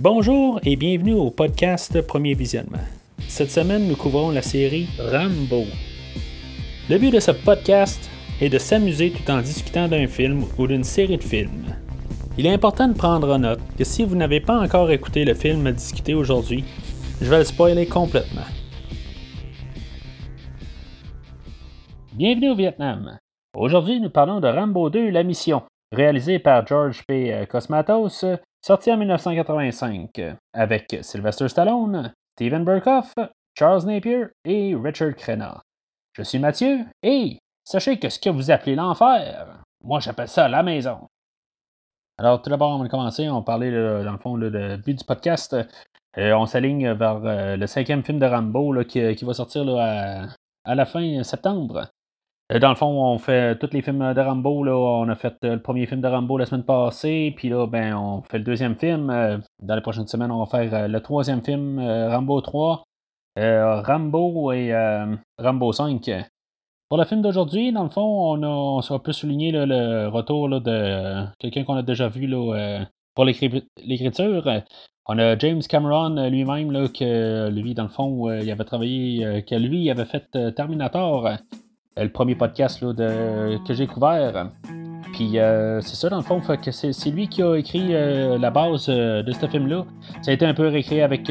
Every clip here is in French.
Bonjour et bienvenue au podcast Premier Visionnement. Cette semaine, nous couvrons la série Rambo. Le but de ce podcast est de s'amuser tout en discutant d'un film ou d'une série de films. Il est important de prendre en note que si vous n'avez pas encore écouté le film à discuter aujourd'hui, je vais le spoiler complètement. Bienvenue au Vietnam. Aujourd'hui, nous parlons de Rambo 2, La Mission, réalisé par George P. Cosmatos, sorti en 1985, avec Sylvester Stallone, Steven Burkhoff, Charles Napier et Richard Crenna. Je suis Mathieu et sachez que ce que vous appelez l'enfer, moi j'appelle ça la maison. Alors, tout d'abord, on va commencer. On parlait, dans le fond, le but du podcast. Euh, on s'aligne vers euh, le cinquième film de Rambo qui, va sortir à, la fin septembre. Euh, dans le fond, on fait tous les films de Rambo. Là, on a fait le premier film de Rambo la semaine passée. Puis là, ben, on fait le deuxième film. dans les prochaines semaines, on va faire le troisième film, Rambo 3, Rambo et Rambo 5. Pour le film d'aujourd'hui, dans le fond, on, a, on s'est plus souligné le retour de quelqu'un qu'on a déjà vu là, pour l'écriture. On a James Cameron lui-même, que lui, dans le fond, il avait travaillé, que lui, il avait fait Terminator, le premier podcast de, que j'ai couvert. Puis c'est ça, dans le fond, que c'est, lui qui a écrit la base de ce film-là. Ça a été un peu réécrit avec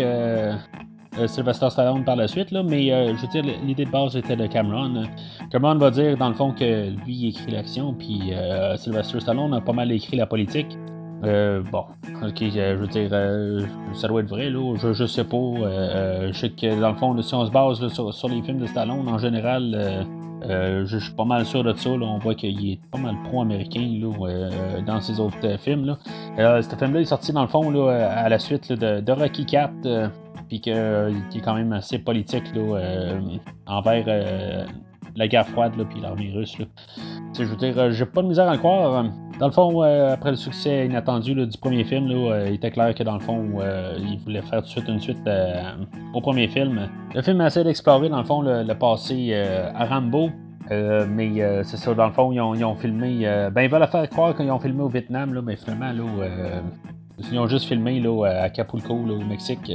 euh, Sylvester Stallone par la suite, là, mais euh, je veux dire, l'idée de base était de Cameron. Cameron va dire, dans le fond, que lui il écrit l'action, puis euh, Sylvester Stallone a pas mal écrit la politique. bon, ok, je veux dire, ça doit être vrai, là, je, je sais pas. je sais que dans le fond, si on se base sur, les films de Stallone, en général, je, suis pas mal sûr de ça. on voit qu'il est pas mal pro-américain dans ses autres films. Là. ce film-là est sorti dans le fond là, à la suite de, Rocky 4 puis qui est quand même assez politique euh, envers euh, la guerre froide puis l'armée russe. Je veux dire, euh, j'ai pas de misère à le croire. Dans le fond, après le succès inattendu du premier film, il était clair que dans le fond, il voulait faire tout de suite une suite au premier film. Le film essaie d'explorer dans le fond le, passé à Rambo. mais c'est ça, dans le fond, ils ont, filmé. ben, ils veulent faire croire qu'ils ont filmé au Vietnam, mais finalement, là, ils ont juste filmé là, à Acapulco, au Mexique.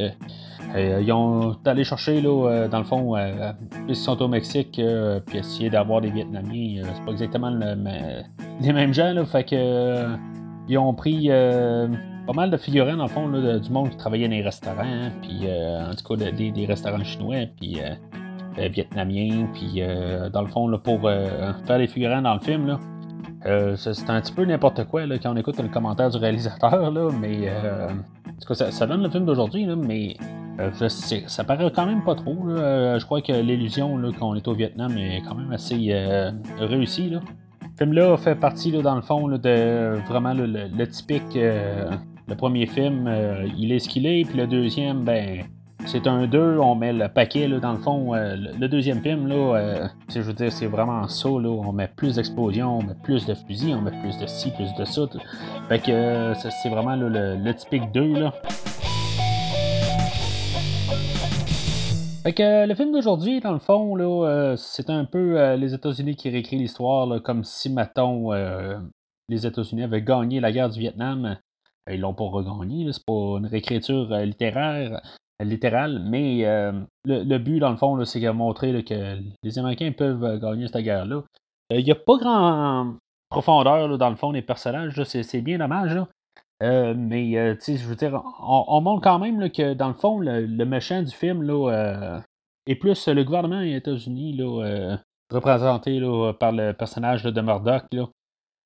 Euh, ils ont allé chercher, là, euh, dans le fond, euh, ils sont au Mexique, puis essayer d'avoir des Vietnamiens. c'est pas exactement les mêmes gens, là, fait que ils ont pris pas mal de figurants, dans le fond, du monde qui travaillait dans les restaurants, hein, puis en tout cas des, restaurants chinois, puis vietnamiens, puis dans le fond, là, pour faire les figurants dans le film, là, c'est un petit peu n'importe quoi là, quand on écoute le commentaire du réalisateur, là, mais en tout cas, ça, ça donne le film d'aujourd'hui, mais euh, ça paraît quand même pas trop. Euh, je crois que l'illusion qu'on est au Vietnam est quand même assez euh, réussie. Le film-là fait partie, dans le fond, de vraiment le, typique. le premier film, il est ce qu'il est, puis le deuxième, ben. C'est un 2, on met le paquet dans le fond. le deuxième film, là, je veux dire, c'est vraiment ça. On met plus d'explosions, on met plus de fusils, on met plus de ci, plus de ça. Fait que c'est vraiment le, le, typique 2. Là. Que le film d'aujourd'hui, dans le fond, euh, c'est un peu euh, les États-Unis qui réécrit l'histoire, comme si, mettons, euh, les États-Unis avaient gagné la guerre du Vietnam. Ils l'ont pas regagné, c'est pas une réécriture littéraire, littérale, mais le, but, dans le fond, c'est de montrer que les Américains peuvent gagner cette guerre-là. Il n'y a pas grand profondeur, dans le fond, des personnages, c'est bien dommage. Euh, mais, euh, tu sais, je veux dire, on, montre quand même que, dans le fond, le, méchant du film là, euh, est plus le gouvernement des États-Unis, représenté par le personnage de Murdoch, là,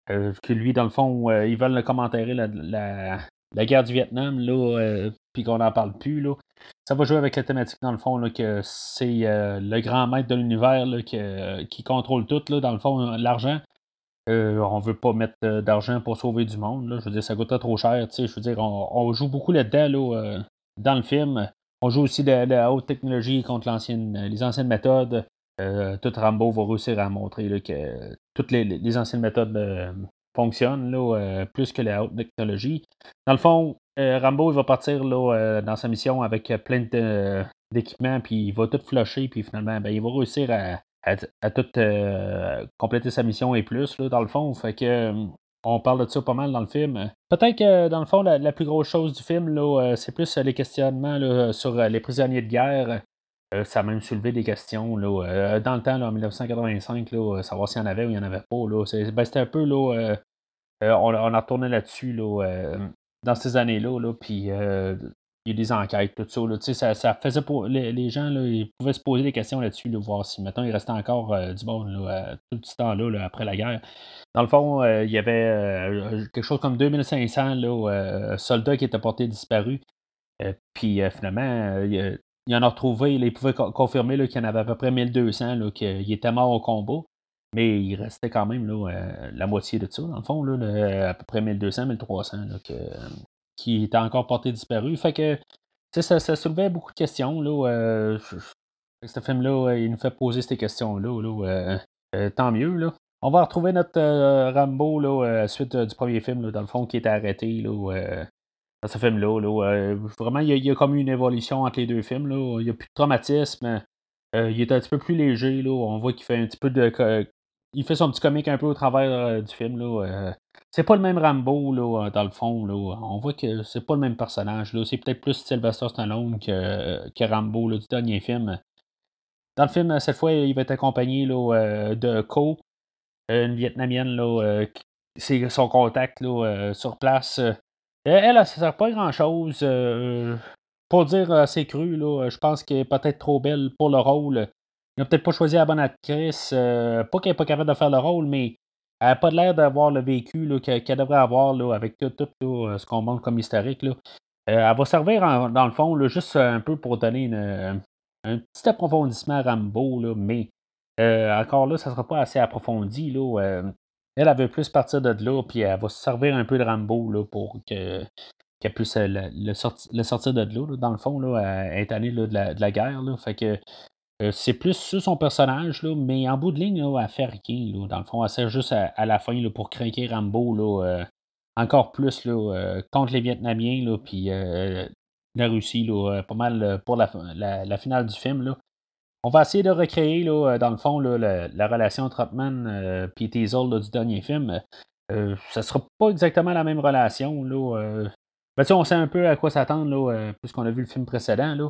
que lui, dans le fond, ils veulent le commentaire la, la, guerre du Vietnam, là, puis qu'on n'en parle plus. Là. Ça va jouer avec la thématique, dans le fond, là, que c'est le grand maître de l'univers qui contrôle tout, là, dans le fond, l'argent. Euh, on veut pas mettre euh, d'argent pour sauver du monde. Je veux dire, ça coûterait trop cher. Je veux dire, on, joue beaucoup là-dedans euh, dans le film. On joue aussi de, la haute technologie contre les anciennes méthodes. tout Rambo va réussir à montrer que toutes les, anciennes méthodes fonctionnent plus que la haute technologie. Dans le fond, Rambo va partir dans sa mission avec plein d'équipements, puis il va tout flusher, puis finalement, ben, il va réussir à, à, tout euh, compléter sa mission et plus, là, dans le fond. Fait que euh, on parle de ça pas mal dans le film. Peut-être que dans le fond, la, plus grosse chose du film, là, c'est plus les questionnements sur les prisonniers de guerre. ça a même soulevé des questions là, dans le temps, en 1985, là, savoir s'il y en avait ou il n'y en avait pas. Là. Ben, c'était un peu là, on, on, a retourné là-dessus là, dans ces années-là. Là, puis il y a des enquêtes, tout ça. ça, ça faisait pour les, gens, là, ils pouvaient se poser des questions là-dessus, voir si maintenant il restait encore euh, du bon tout ce temps-là, après la guerre. Dans le fond, euh, il y avait euh, quelque chose comme 2500 là, soldats qui étaient portés disparus. puis finalement, il, y en a retrouvé, ils pouvaient confirmer qu'il y en avait à peu près 1200 qui étaient morts au combat. Mais il restait quand même là, la moitié de ça, dans le fond, là, à peu près 1200, 1300 que, qui était encore porté disparu. Fait que ça, soulevait beaucoup de questions. Là, euh, ce film-là, il nous fait poser ces questions-là. Là, euh, tant mieux. Là. On va retrouver notre euh, Rambo là, suite du premier film, dans le fond, qui était arrêté là, dans ce film-là. Là, vraiment, il y, a, comme une évolution entre les deux films. Là. Il n'y a plus de traumatisme. il est un petit peu plus léger. Là. On voit qu'il fait un petit peu de. Il fait son petit comique un peu au travers du film. Là. C'est pas le même Rambo, là, dans le fond. Là. On voit que c'est pas le même personnage. Là. C'est peut-être plus Sylvester Stallone que, que Rambo là, du dernier film. Dans le film, cette fois, il va être accompagné là, euh, de Ko, une Vietnamienne. Là, euh, c'est son contact là, euh, sur place. Elle, ça sert pas grand-chose. pour dire assez cru, là, je pense qu'elle est peut-être trop belle pour le rôle. Il n'a peut-être pas choisi la bonne actrice. pas qu'elle n'est pas capable de faire le rôle, mais elle n'a pas l'air d'avoir le vécu qu'elle devrait avoir là, avec tout, euh, ce qu'on montre comme historique. Là. Euh, elle va servir dans le fond juste un peu pour donner un petit approfondissement à Rambo, là, mais euh, encore là, ça ne sera pas assez approfondi. Là, elle, elle veut plus partir de là, puis elle va se servir un peu de Rambo là, pour que, qu'elle puisse le, sortir de là, dans le fond, là, elle est année de, la, de la guerre. Là, fait que euh, c'est plus sur son personnage, là, mais en bout de ligne, là, elle fait rien. dans le fond, elle sert juste à, la fin pour craquer Rambo là, euh, encore plus euh, contre les Vietnamiens, là, puis la Russie, là, pas mal pour la, finale du film. Là. On va essayer de recréer, là, dans le fond, la, relation Trotman et Teasel du dernier film. ça sera pas exactement la même relation. Là, ben, on sait un peu à quoi s'attendre, puisqu'on a vu le film précédent. Là.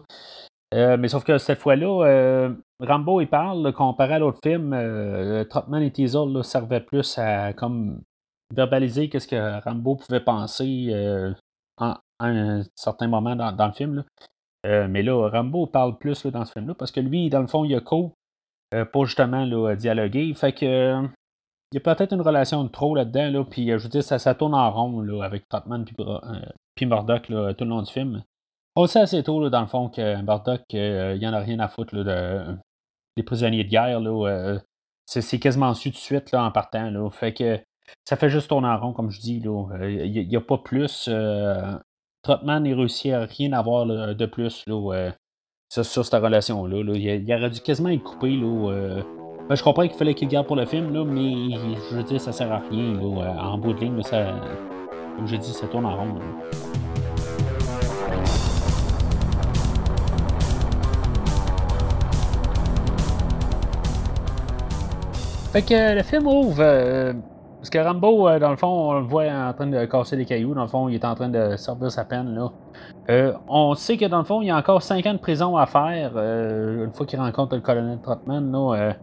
Euh, mais sauf que cette fois-là, euh, Rambo, il parle, comparé à l'autre film, euh, Trotman et Teasel servaient plus à comme verbaliser qu'est-ce que Rambo pouvait penser à un certain moment dans, le film. mais là, Rambo parle plus dans ce film-là parce que lui, dans le fond, il a co pour justement là, dialoguer. Fait que il y a peut-être une relation de trop là-dedans, là, puis je veux dire, ça, ça tourne en rond là, avec Trotman puis Murdoch tout le long du film. On sait assez tôt, dans le fond, que Bardock, euh, il n'y en a rien à foutre des prisonniers de guerre. Euh, c'est quasiment su de suite là, en partant. Là. Fait que ça fait juste tourner en rond, comme je dis. Il n'y a, pas plus. Euh, Trotman n'est réussi à rien avoir de plus là, sur, cette relation-là. Il, aurait dû quasiment être coupé. Là, ben, je comprends qu'il fallait qu'il garde pour le film, là, mais je veux dire, ça sert à rien. en bout de ligne, ça, comme je dis, ça tourne en rond. Fait que le film ouvre. Euh, parce que Rambo, euh, dans le fond, on le voit en train de casser des cailloux. Dans le fond, il est en train de sortir sa peine. Là. Euh, on sait que dans le fond, il y a encore 5 ans de prison à faire. une fois qu'il rencontre le colonel Trotman. Là,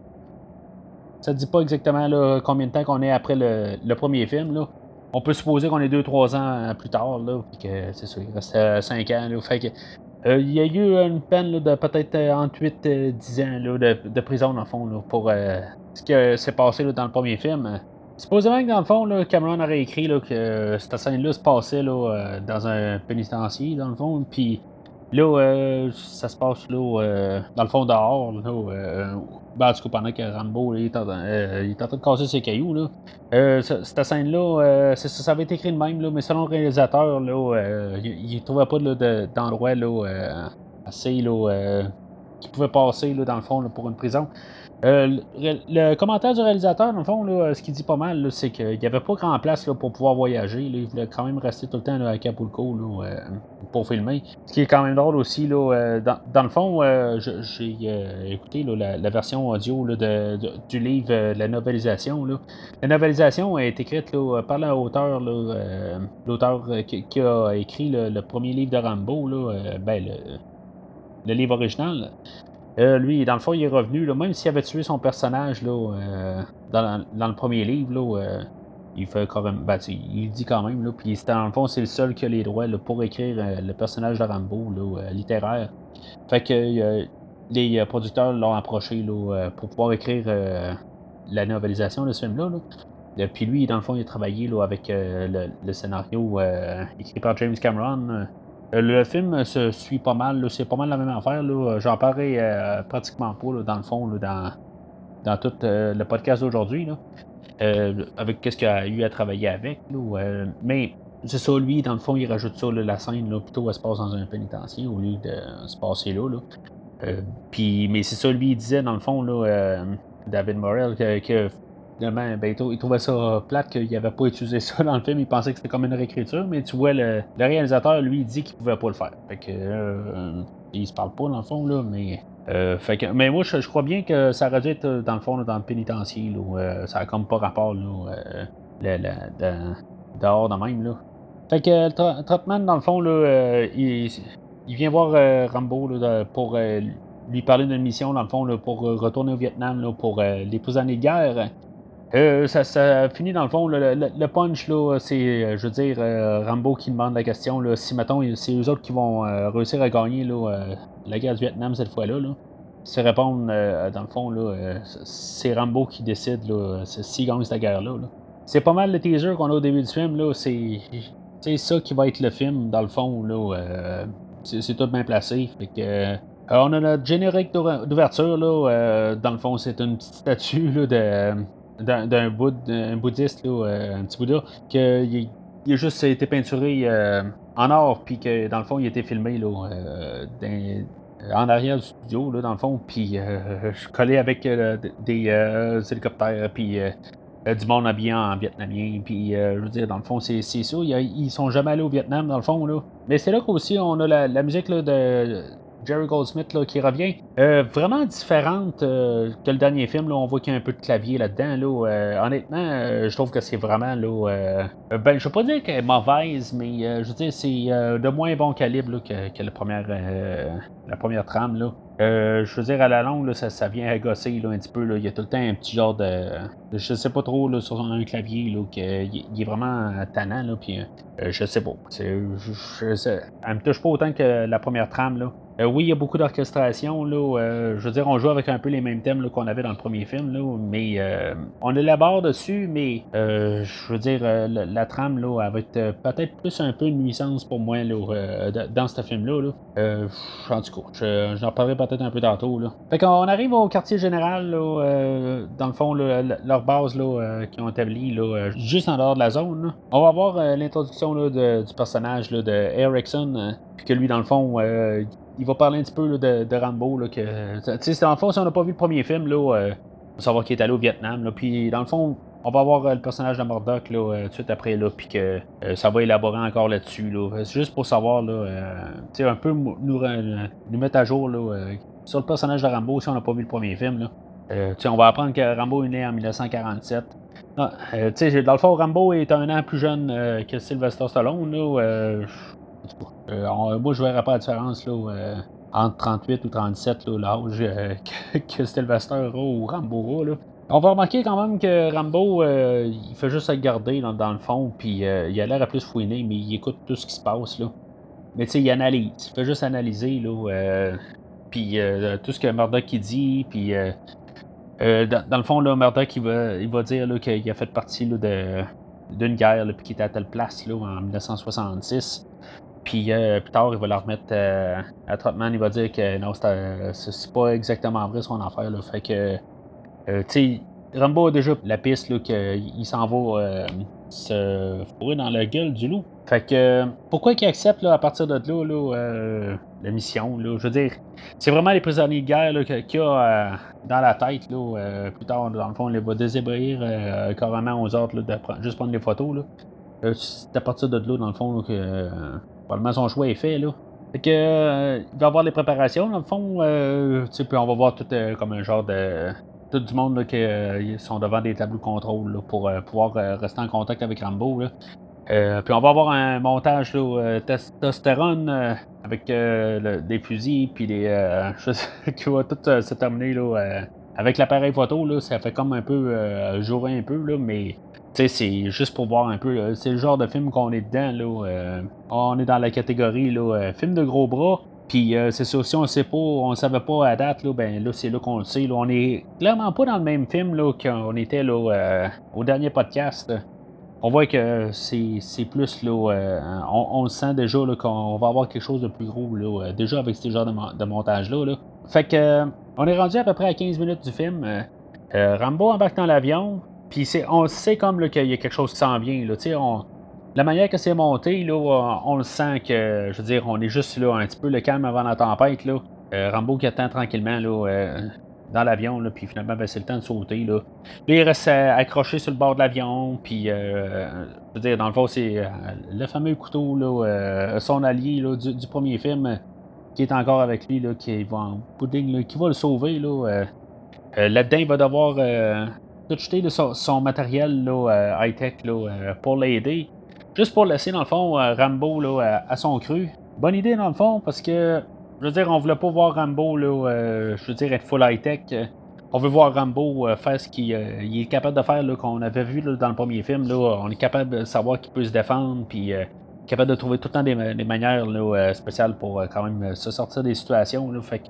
ça ne dit pas exactement là, combien de temps qu'on est après le, premier film. Là. On peut supposer qu'on est 2-3 ans plus tard. Là, que c'est ça, il reste 5 ans. Là, fait que euh, il y a eu une peine de peut-être euh, entre 8 et 10 ans de, prison, dans le fond, pour euh, ce qui s'est passé dans le premier film. Supposément que dans le fond, Cameron aurait écrit que cette scène-là se passait dans un pénitencier, dans le fond, puis là, ça se passe là, dans le fond dehors, ben, en tout cas, pendant que Rambo il, est en, train de casser ses cailloux. Là. Euh, cette scène-là, euh, ça, avait été écrit de même, là, mais selon le réalisateur, là, euh, il ne trouvait pas d'endroit là, assez là, qui pouvait passer, là, dans le fond, pour une prison. Euh, le, commentaire du réalisateur, dans le fond, là, ce qu'il dit pas mal, c'est qu'il n'y avait pas grand place là, pour pouvoir voyager. il voulait quand même rester tout le temps à Acapulco euh, pour filmer. Ce qui est quand même drôle aussi. Euh, dans, le fond, j'ai écouté la, version audio du livre La novelisation. La novelisation est écrite par l'auteur l'auteur qui, a écrit le, premier livre de Rambo, ben, livre original. Euh, lui, dans le fond, il est revenu, même s'il avait tué son personnage là, euh, dans, le premier livre, là, euh, il fait quand même. Ben, il dit quand même, là, puis dans le fond, c'est le seul qui a les droits pour écrire le personnage de Rambo là, littéraire. Fait que les producteurs l'ont approché là, pour pouvoir écrire la novelisation de ce film-là. Puis lui, dans le fond, il a travaillé là, avec le, scénario écrit par James Cameron. Euh, le film se suit pas mal, c'est pas mal la même affaire. J'en parlerai euh, pratiquement pas dans le fond, dans, tout euh, le podcast d'aujourd'hui. avec qu'est-ce qu'il a eu à travailler avec. mais c'est ça, lui, dans le fond, il rajoute ça, la scène, là, plutôt elle se passe dans un pénitencier au lieu de se passer là. puis, mais c'est ça, lui, il disait, dans le fond, là, David Morel, que ben, il trouvait ça plate qu'il n'avait pas utilisé ça dans le film. Il pensait que c'était comme une réécriture, mais tu vois, le, réalisateur, lui, il dit qu'il pouvait pas le faire. Fait que, euh, il se parle pas, dans le fond, là, mais. Euh, fait que, mais moi, je, crois bien que ça aurait dû être, dans le fond, dans le pénitencier. Là, euh, ça a comme pas rapport là, dehors de même. Là. Fait que Trotman, dans le fond, là, il, vient voir Rambo pour lui parler d'une mission, dans le fond, pour retourner au Vietnam pour les prisonniers de guerre. Euh, ça, finit dans le fond. Le, punch, là, c'est, euh, je veux dire, euh, Rambo qui demande la question si, mettons, c'est eux autres qui vont réussir à gagner là, la guerre du Vietnam cette fois-là. Là. Se répondre, dans le fond, là, c'est Rambo qui décide s'il gagne cette guerre-là. C'est pas mal le teaser qu'on a au début du film. Là, c'est, c'est ça qui va être le film, dans le fond. Là, c'est, tout bien placé. Fait que. on a notre générique d'ouverture, là. dans le fond, c'est une petite statue là, de, d'un bouddhiste, euh, un petit Bouddha, qu'il il a juste été peinturé euh, en or, puis que dans le fond, il a été filmé là, euh, en arrière du studio, là, dans le fond, puis je collais avec des hélicoptères, puis du monde habillé en vietnamien, puis je veux dire, dans le fond, c'est ça, ils, sont jamais allés au Vietnam, dans le fond, là. Mais c'est là qu'aussi on a la, la musique là, de Jerry Goldsmith là, qui revient. Euh, vraiment différente euh, que le dernier film. Là, on voit qu'il y a un peu de clavier là-dedans. Là, euh, honnêtement, je trouve que c'est vraiment. Là, ben, je veux pas dire qu'elle est mauvaise, mais je veux dire, c'est de moins bon calibre que, que, la, première, la première trame. Là. Euh, je veux dire, à la longue, là, ça, vient là, un petit peu. Là. Il y a tout le temps un petit genre de. Je sais pas trop sur un clavier là, qu'il est vraiment tannant. Là, puis, euh, je sais pas. Je, je, je, elle me touche pas autant que la première trame. Là. Euh, oui, il y a beaucoup d'orchestration. Là, euh, je veux dire, on joue avec un peu les mêmes thèmes qu'on avait dans le premier film, là, mais euh, on élabore dessus, mais je veux dire, la, trame, là, elle va être peut-être plus un peu une nuisance pour moi dans ce film-là. Là. en tout cas, j'en parlerai peut-être un peu tantôt. Là. Fait qu'on arrive au quartier général, là, dans le fond, leur base là, qui ont établi là, juste en dehors de la zone. On va voir l'introduction du personnage de Erickson, puis que lui, dans le fond, il va parler un petit peu de, Rambo. Là, que, dans le fond, si on n'a pas vu le premier film, là, euh, on va savoir qu'il est allé au Vietnam. Puis dans le fond, on va voir euh, le personnage de Murdoch là, euh, tout de suite après, là, puis que ça va élaborer encore là-dessus. Là. C'est juste pour savoir, là, un peu nous, mettre à jour là, sur le personnage de Rambo si on n'a pas vu le premier film. Là. on va apprendre que Rambo est né en 1947. dans le fond, Rambo est un an plus jeune que Sylvester Stallone. Là, euh, moi, je verrais pas la différence là, euh, entre 38 ou 37, l'âge euh, que, Sylvester ou Rambo Là. On va remarquer quand même que Rambo, il fait juste se garder dans, le fond, puis il a l'air à plus fouiner, mais il écoute tout ce qui se passe. Là. Mais tu sais, il analyse, il fait juste analyser, là, puis tout ce que Murdoch dit, puis dans, le fond, là, Murdoch, il va, il va dire qu'il a fait partie d'une guerre, puis qu'il était à telle place là, en 1966. Puis euh, plus tard, il va leur remettre euh, à Trotman, il va dire que non, c'est pas exactement vrai son affaire. Fait que, euh, tu sais, Rambo a déjà la piste qu'il s'en va se fourrer dans la gueule du loup. Fait que pourquoi qu'il accepte là, à partir de là, là la mission? Là, je veux dire, c'est vraiment les prisonniers de guerre qu'il a dans la tête. Là, plus tard, dans le fond, on les va désébrir carrément aux autres de juste prendre les photos. Là. c'est à partir de là, dans le fond, que probablement son choix est fait. Là. Fait que, euh, il va y avoir les préparations, dans le fond. Euh, puis on va voir tout euh, comme un genre de. Tout du monde qui sont devant des tableaux de contrôle pour pouvoir rester en contact avec Rambo. puis on va avoir un montage là, testostérone avec des fusils, puis des. qui va tout se terminer là, avec l'appareil photo. Là, ça fait comme un peu jouer un peu, là, mais c'est juste pour voir un peu. C'est le genre de film qu'on est dedans. Là, euh, on est dans la catégorie là, euh, film de gros bras. Puis euh, c'est ça, si on sait pas, on savait pas à date, là, ben là, c'est là qu'on le sait. on est clairement pas dans le même film là, qu'on était là, au dernier podcast. On voit que c'est plus là. On, le sent déjà qu'on va avoir quelque chose de plus gros là, déjà avec ce genre de, montage-là. Là. Fait que on est rendu à peu près à 15 minutes du film. Rambo embarque dans l'avion. Puis on sait comme qu'il y a quelque chose qui s'en vient. Là, on, la manière que c'est monté, là, on, le sent que, je veux dire, on est juste là un petit peu le calme avant la tempête. Là. Euh, Rambo qui attend tranquillement là, euh, dans l'avion, puis finalement, ben, c'est le temps de sauter. Là. il reste euh, accroché sur le bord de l'avion, puis, je veux dire, dans le fond, c'est le fameux couteau, là, son allié là, du, premier film, qui est encore avec lui, là, qui va en pudding, qui va le sauver. Là, là-dedans, il va devoir de jeter de son, matériel euh, high-tech euh, pour l'aider. Juste pour laisser, dans le fond, euh, Rambo là, à, son cru. Bonne idée, dans le fond, parce que, je veux dire, on voulait pas voir Rambo, là, je veux dire, être full high-tech. On veut voir Rambo faire ce qu'il est capable de faire, qu'on avait vu dans le premier film. Là, on est capable de savoir qu'il peut se défendre, puis capable de trouver tout le temps des, manières spéciales pour quand même se sortir des situations. fait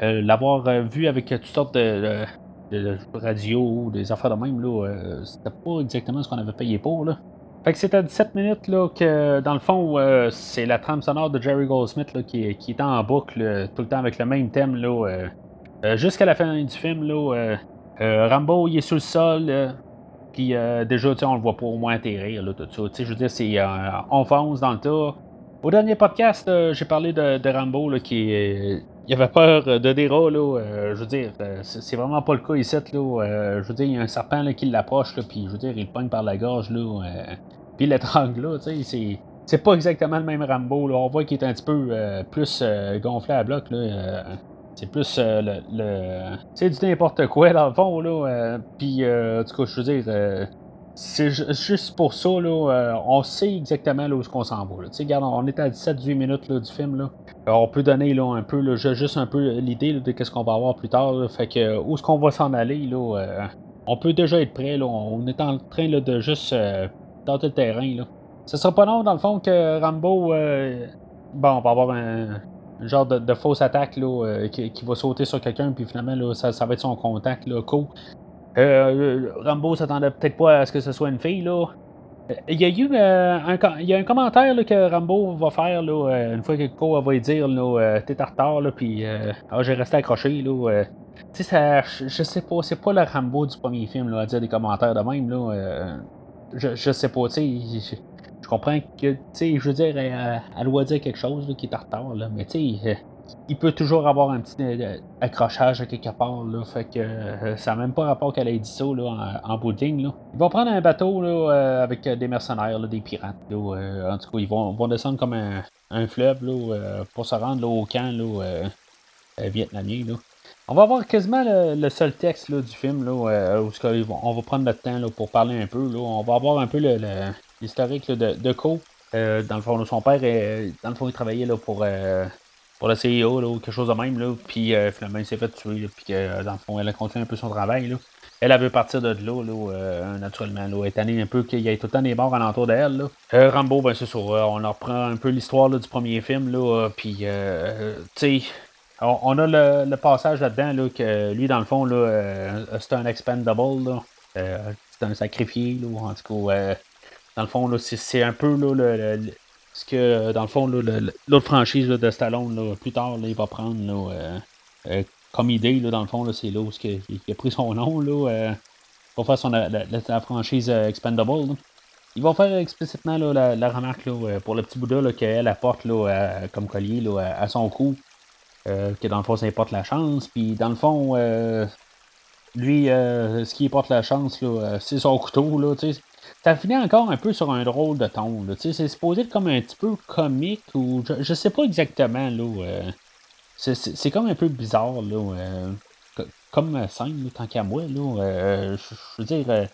l'avoir vu avec toutes sortes de, de radio, des affaires de même, là, euh, c'était pas exactement ce qu'on avait payé pour. Là. Fait que à 17 minutes là, que, dans le fond, euh, c'est la trame sonore de Jerry Goldsmith là, qui, qui est en boucle tout le temps avec le même thème. Là, euh, jusqu'à la fin du film, là, Rambo, il est sous le sol. Puis déjà, on le voit pas au moins atterrir, là, tout ça. Je veux dire, c'est on fonce dans le tas. Au dernier podcast, j'ai parlé de, de Rambo qui est il avait peur de des là. Euh, je veux dire, euh, c'est vraiment pas le cas ici, là. Euh, je veux dire, il y a un serpent là, qui l'approche, là, puis je veux dire, il le pogne par la gorge, là. puis il l'étrangle, là, tu sais, c'est. pas exactement le même Rambo. Là. On voit qu'il est un petit peu plus gonflé à bloc. Là. c'est plus le. c'est du n'importe quoi dans le fond. Là. Puis, en tout cas, je veux dire, c'est juste pour ça, là, euh, on sait exactement là, où on s'en va. On est à 17-18 minutes du film. Là. on peut donner là, un peu, juste un peu l'idée de ce qu'on va avoir plus tard. fait que où est-ce qu'on va s'en aller, là, euh, on peut déjà être prêt. Là, on est en train là, de juste euh, tenter le terrain. Là. Ce sera pas long, dans le fond, que Rambo. bon, on va avoir un, genre de, fausse attaque là, qui, va sauter sur quelqu'un, puis finalement, là, ça, va être son contact. Là. Euh, Rambo s'attendait peut-être pas à ce que ce soit une fille, là. Il y a eu euh, un, il y a un commentaire que Rambo va faire là, euh, une fois que Co va lui dire t'es en retard, là, puis ah, j'ai resté accroché. Là, tu sais, je sais pas, c'est pas le Rambo du premier film là, à dire des commentaires de même. Là, je, sais pas, tu sais, je, comprends que, tu sais, je veux dire, elle, elle, doit dire quelque chose qui est en retard, là, mais tu sais il peut toujours avoir un petit euh, accrochage quelque part. Là, fait que euh, ça n'a même pas rapport dit ça là, en, en bout Ils vont prendre un bateau là, euh, avec des mercenaires, des pirates. en tout cas, ils vont, vont descendre comme un, fleuve là, pour se rendre au camp là, vietnamien. Là. On va avoir quasiment le, seul texte là, du film là, où on va prendre notre temps là, pour parler un peu. Là. On va avoir un peu l'historique de, de Co. dans le fond, son père, dans le fond, il travaillait là, pour pour le CEO ou quelque chose de même. Là, puis euh, finalement, il s'est fait tuer. puis que, euh, dans le fond, elle a continué un peu son travail. Là. Elle, avait partir de là, là euh, naturellement. Là, elle est un peu qu'il y ait tout le temps des morts alentour d'elle. Euh, Rambo, ben c'est sûr. on reprend un peu l'histoire du premier film. Là, puis, tu sais, on, a le, passage là-dedans là, que lui, dans le fond, là, c'est un expendable. Là. c'est un sacrifié. Là, en tout cas, dans le fond, là, c'est, un peu là, le, parce que, euh, dans le fond, l'autre franchise de Stallone, plus tard, il va prendre euh, euh, comme idée, dans le fond, c'est là où il, a pris son nom pour faire son, la, franchise Expendable. ils vont faire explicitement la, remarque pour le petit Bouddha qu'elle apporte comme collier à, son cou. que dans le fond, ça importe la chance. Puis dans le fond, lui, ce qui porte la chance, c'est son couteau. Là, ça finit encore un peu sur un drôle de ton. C'est supposé être comme un petit peu comique ou je, je sais pas exactement. là c'est comme un peu bizarre. Là, comme scène, tant qu'à moi. Là, je veux dire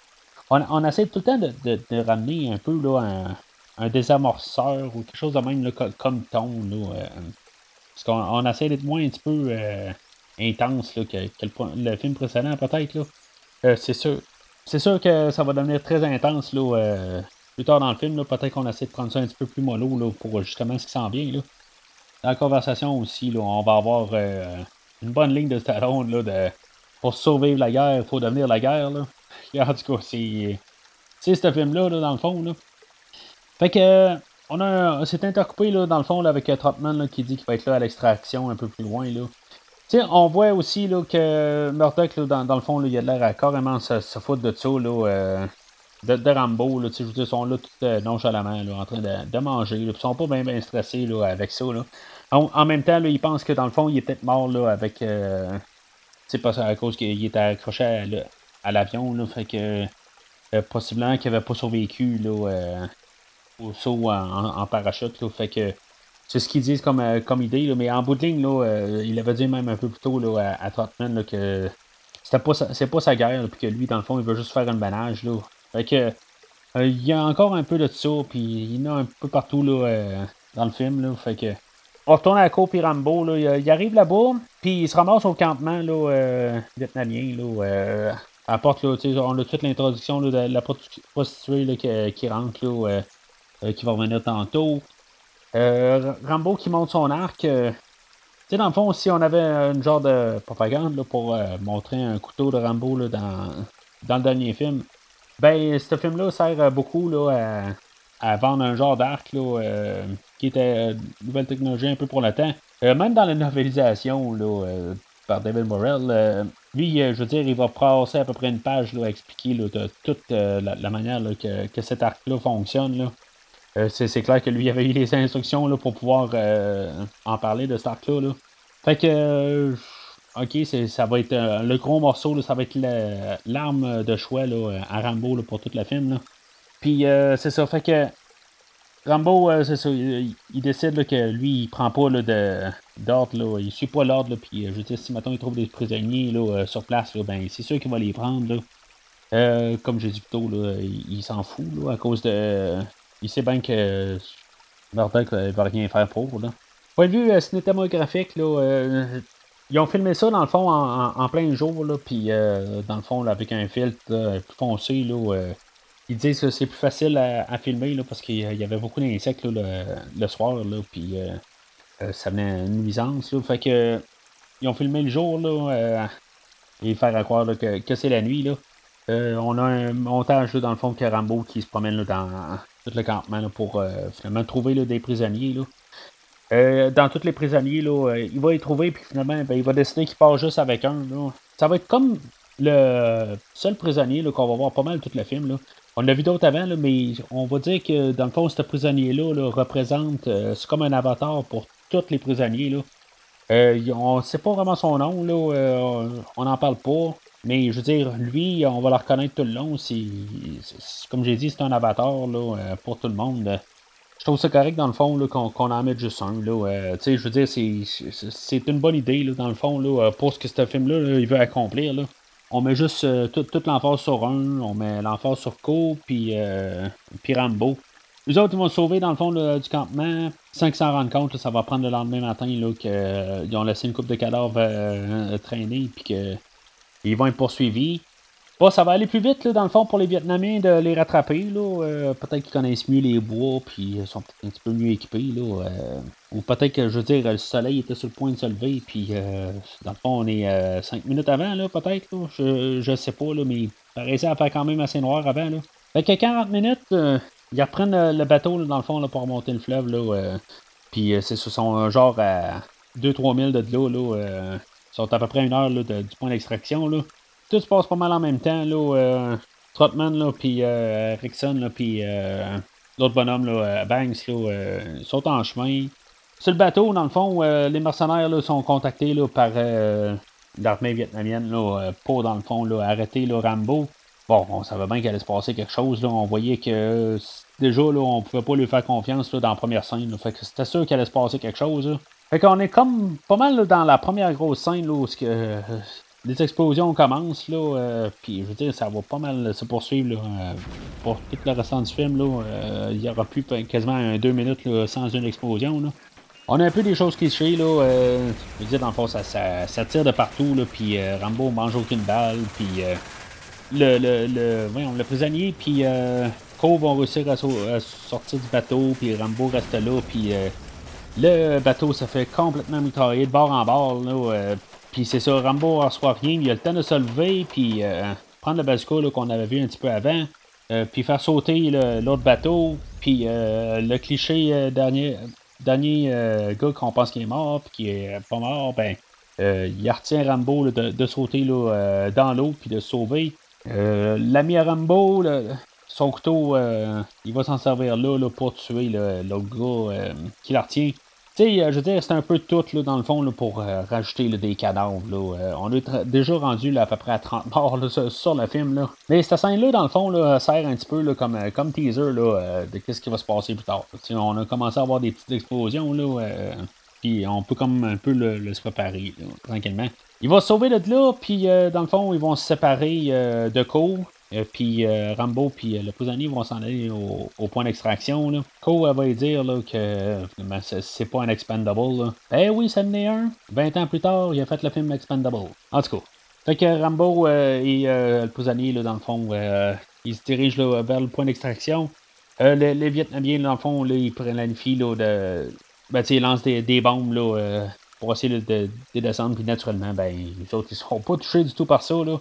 on, essaie tout le temps de, ramener un peu là, un, un, désamorceur ou quelque chose de même là, comme ton. Là, euh, parce qu'on on essaie d'être moins un petit peu euh, intense là, que, le, film précédent, peut-être. Euh, c'est sûr. C'est sûr que ça va devenir très intense là, plus tard dans le film. Peut-être qu'on essaie de prendre ça un petit peu plus mollo là, pour justement ce qui s'en vient. Là. Dans la conversation aussi, là, on va avoir une bonne ligne de Stallone là, de pour survivre la guerre, il faut devenir la guerre. Là. en tout cas, c'est. C'est ce film-là, dans le fond. Là. Fait que. On, a, s'est intercoupé là, dans le fond là, avec Trotman qui dit qu'il va être là à l'extraction un peu plus loin. Là. On voit aussi là, que Murdoch, dans, dans, le fond, là, il a l'air à carrément se, se foutre de ça, là, euh, de, de, Rambo. Là, ils sont là tout euh, nonchalamment là, en train de, de manger. Ils sont pas bien, stressés là, avec ça. Là. En, même temps, ils pensent que dans le fond, il est peut-être mort là, avec. Euh, pas à cause qu'il était accroché à, l'avion, là, fait que euh, possiblement qu'il n'avait pas survécu là, euh, au saut en, parachute, fait que c'est ce qu'ils disent comme, euh, comme idée, là, mais en bout de ligne, là, il avait dit même un peu plus tôt là, à, à Trotman que c'était pas c'est pas sa guerre, puis que lui, dans le fond, il veut juste faire un banage. Là. Fait que il y a encore un peu de ça, puis il y en a un peu partout là, dans le film, là, fait que on retourne à la cour Pirambo, là, il, arrive là-bas, puis il se ramasse au campement là, vietnamien, là, apporte, là, on a fait l'introduction de la prostituée là, qui, qui, rentre, là, euh, euh, qui va revenir tantôt. Euh, Rambo qui monte son arc. tu sais, dans le fond, si on avait une genre de propagande là, pour montrer un couteau de Rambo là, dans, dans le dernier film, ben, ce film-là sert beaucoup là, à, vendre un genre d'arc là, qui était nouvelle technologie un peu pour le temps. même dans la novelisation là, par David Morrell, lui, euh, je veux dire, il va passer à peu près une page là, à expliquer de toute euh, la, manière que, cet arc-là fonctionne. Euh, c'est, clair que lui il avait eu les instructions là, pour pouvoir en parler de cet arc-là. Fait que, ok, ça va être le gros morceau, ça va être l'arme de choix là, à Rambo pour toute la film. Puis, c'est ça, fait que Rambo, c'est ça, il, décide que lui, il prend pas d'ordre, là, il suit pas l'ordre, puis euh, je veux dire, si maintenant il trouve des prisonniers là, euh, sur place, là, ben c'est sûr qu'il va les prendre. Là. Euh, comme j'ai dit plus tôt, là, il, s'en fout là, à cause de. Il sait bien que Murdoch ne va rien faire pour. Là. Point de vue cinématographique, là, ils ont filmé ça dans le fond en, plein jour, là, puis dans le fond là, avec un filtre plus foncé. Là, ils disent que c'est plus facile à, filmer là, parce qu'il y avait beaucoup d'insectes le, le, soir, là, puis euh, euh, ça venait une nuisance. Là, fait que ils ont filmé le jour là, euh, et faire croire que, c'est la nuit. Là. on a un montage dans le fond de Rambo qui se promène dans le campement pour finalement trouver des prisonniers. Là. dans tous les prisonniers, là, il va y trouver, puis finalement, ben, il va décider qu'il part juste avec un. Là. Ça va être comme le seul prisonnier qu'on va voir pas mal tout le film. Là. On l'a vu d'autres avant, mais on va dire que dans le fond, ce prisonnier-là représente. Euh, c'est comme un avatar pour tous les prisonniers. Là. Euh, on ne sait pas vraiment son nom, là, euh, on n'en parle pas. Mais je veux dire, lui, on va le reconnaître tout le long. Comme j'ai dit, c'est un avatar là, pour tout le monde. Je trouve ça correct dans le fond qu'on, en mette juste un. Là, je veux dire, c'est, une bonne idée là, dans le fond là, pour ce que ce film-là il veut accomplir. Là on met juste euh, toute l'emphase sur un, on met l'emphase sur Co, puis, euh, puis Rambo. Les autres, ils vont se sauver dans le fond du campement, sans qu'ils s'en rendent compte. ça va prendre le lendemain matin qu'ils euh, ont laissé une coupe de cadavres traîner, puis qu'ils vont être poursuivis. Bon, ça va aller plus vite, là, dans le fond, pour les Vietnamiens de les rattraper. Là. Euh, peut-être qu'ils connaissent mieux les bois, puis ils sont peut-être un petit peu mieux équipés. Là, euh. ou peut-être que, je veux dire, le soleil était sur le point de se lever, puis euh, dans le fond, on est 5 minutes avant, là, peut-être. Je, je sais pas, là, mais ça réussi à faire quand même assez noir avant. Là. Fait que 40 minutes, ils reprennent le bateau, dans le fond, là, pour remonter le fleuve. Là, puis c'est ce sont genre à 2-3 000 de l'eau. Là, ils sont à peu près une heure là, du point d'extraction. là tout se passe pas mal en même temps. Là, euh, Trotman, là, puis Rickson, là, puis l'autre bonhomme, là, Banks, là, sont en chemin. Sur le bateau, dans le fond, les mercenaires là, sont contactés là, par l'armée vietnamienne là, pour, dans le fond, là, arrêter le Rambo. Bon, on savait bien qu'il allait se passer quelque chose. Là. On voyait que déjà, là, on pouvait pas lui faire confiance là, dans la première scène. C'était sûr qu'il allait se passer quelque chose. Fait qu'on est comme pas mal dans la première grosse scène là, où que, euh, les explosions commencent. Là, euh, puis je veux dire, ça va pas mal se poursuivre euh, pour tout le restant du film. Il y aura plus quasiment deux minutes sans une explosion. Là. On a un peu des choses qui se chient, là. je veux dire, dans le fond, ça, tire de partout, là, puis Rambo mange aucune balle, puis le, le, le, voyons, le prisonnier, puis Cove vont réussir à, sortir du bateau, puis Rambo reste là, puis le bateau se fait complètement mitrailler de bord en bord. Euh, puis c'est ça, Rambo reçoit rien. Il a le temps de se lever, puis euh, prendre le bazooka qu'on avait vu un petit peu avant, euh, puis faire sauter l'autre bateau. Puis le cliché dernier, dernier gars qu'on pense qu'il est mort, puis qui est pas mort, ben, il retient Rambo de, sauter là, dans l'eau, puis de sauver. L'ami Rambo, son couteau, il va s'en servir là, pour tuer l'autre gars qui la retient. Euh, je veux dire, c'est un peu tout, là, dans le fond, là, pour euh, rajouter des cadavres. Là. Euh, on est déjà rendu là, à peu près à 30 morts sur, le film. Là. Mais cette scène-là, dans le fond, là, sert un petit peu là, comme, comme teaser là, de ce qui va se passer plus tard. on a commencé à avoir des petites explosions. Là, puis on peut comme un peu le, se préparer tranquillement. Il va se sauver de là, puis dans le fond, ils vont se séparer de cours. Euh, puis euh, Rambo puis euh, le prisonnier vont s'en aller au, point d'extraction. Là. Cole va lui dire là, que ben, c'est pas un expendable. Là. Eh oui, ça en est un. 20 ans plus tard, il a fait le film Expendable. En tout cas. Fait que Rambo et le prisonnier, là, dans le fond, ils se dirigent vers le point d'extraction. les, Vietnamiens, dans le fond, là, ils planifient là, de. Ben, ils lancent des, bombes là, pour essayer de, de, descendre. Puis naturellement, ben, les autres, ils seront pas touchés du tout par ça. Là.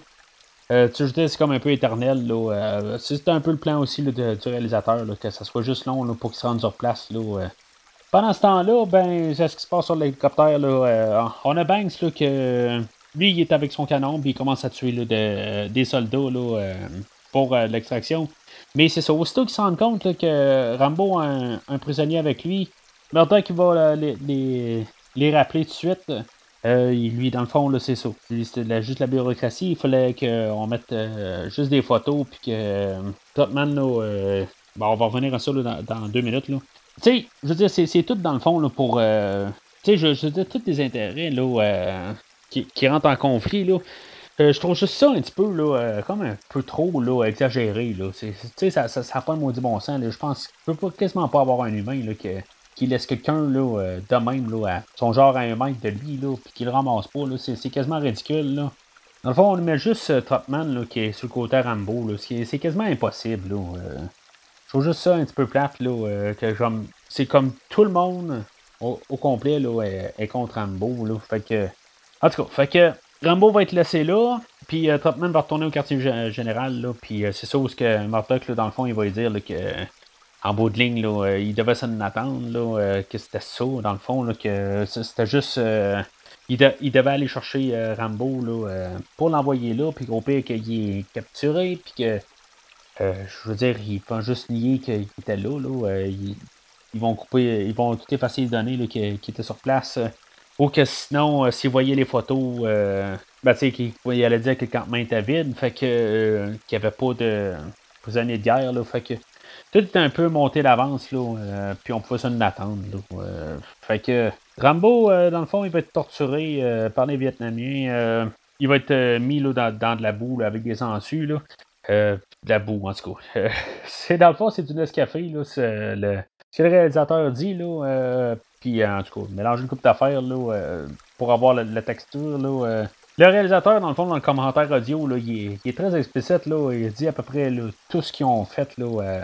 Euh, tu sais, c'est comme un peu éternel. Là, euh, c'est un peu le plan aussi là, de, du réalisateur, là, que ça soit juste long là, pour qu'il se rende sur place. Là, euh. Pendant ce temps-là, ben, c'est ce qui se passe sur l'hélicoptère. Là, on a Banks là, que lui, il est avec son canon, puis il commence à tuer là, des soldats là, pour l'extraction. Mais c'est ça, aussitôt qu'il se rend compte que Rambo a un, prisonnier avec lui, Murdoch qui va les, les rappeler tout de suite. Euh, lui, dans le fond, c'est ça. C'était juste la bureaucratie. Il fallait qu'on mette euh, juste des photos, puis que euh, Totman, euh, on va revenir à ça dans, deux minutes. Tu sais, je veux dire, c'est tout dans le fond là, pour. tu sais, je, veux dire, tous les intérêts là, qui, qui, rentrent en conflit. Là. je trouve juste ça un petit peu, là, comme un peu trop là, exagéré. Là. Tu sais, ça n'a ça, ça pas le maudit bon sens. Là. Je pense qu'il ne peut quasiment pas avoir un humain là, qui, qui laisse quelqu'un là, euh, de même, là, à son genre à un mètre de lui, là, puis qu'il le ramasse pas, là, c'est, quasiment ridicule. Là. Dans le fond, on met juste euh, Trotman là, qui est sur le côté Rambo. Là, c'est, c'est quasiment impossible. Là, euh. Je trouve juste ça un petit peu plate. Là, euh, que c'est comme tout le monde au, complet là, est, contre Rambo. Là, fait que, en tout cas, fait que Rambo va être laissé là. Puis Trotman va retourner au quartier général. Là, puis c'est ça où ce que Martok, dans le fond, il va dire que en bout de ligne, là, euh, il devait s'en attendre, là, euh, que c'était ça, dans le fond, là, que c'était juste. Euh, il, devait aller chercher Rambo là, pour l'envoyer là, puis au pire qu'il est capturé, puis que. je veux dire, ils vont juste nier qu'il était là. là ils, vont couper, ils vont tout effacer les données là, qui, étaient sur place. ou que sinon, s'ils voyaient les photos, ben, tu sais, dire que le campement était vide, fait qu'il n'y avait pas de prisonniers de guerre, là, fait que tout est un peu monté d'avance, là, euh, puis on pouvait s'en attendre. Là, euh, fait que Rambo, euh, dans le fond, il va être torturé par les Vietnamiens. il va être mis là, dans, de la boue avec des ensues. Là. de la boue, en tout cas. c'est dans le fond, c'est du Nescafé. Là, c'est le, ce que le réalisateur dit. Là, puis en tout cas, mélanger une coupe d'affaires là, pour avoir la, texture. Là, le réalisateur, dans le fond, dans le commentaire audio, là, il, est, très explicite. Là, il dit à peu près tout ce qu'ils ont fait là,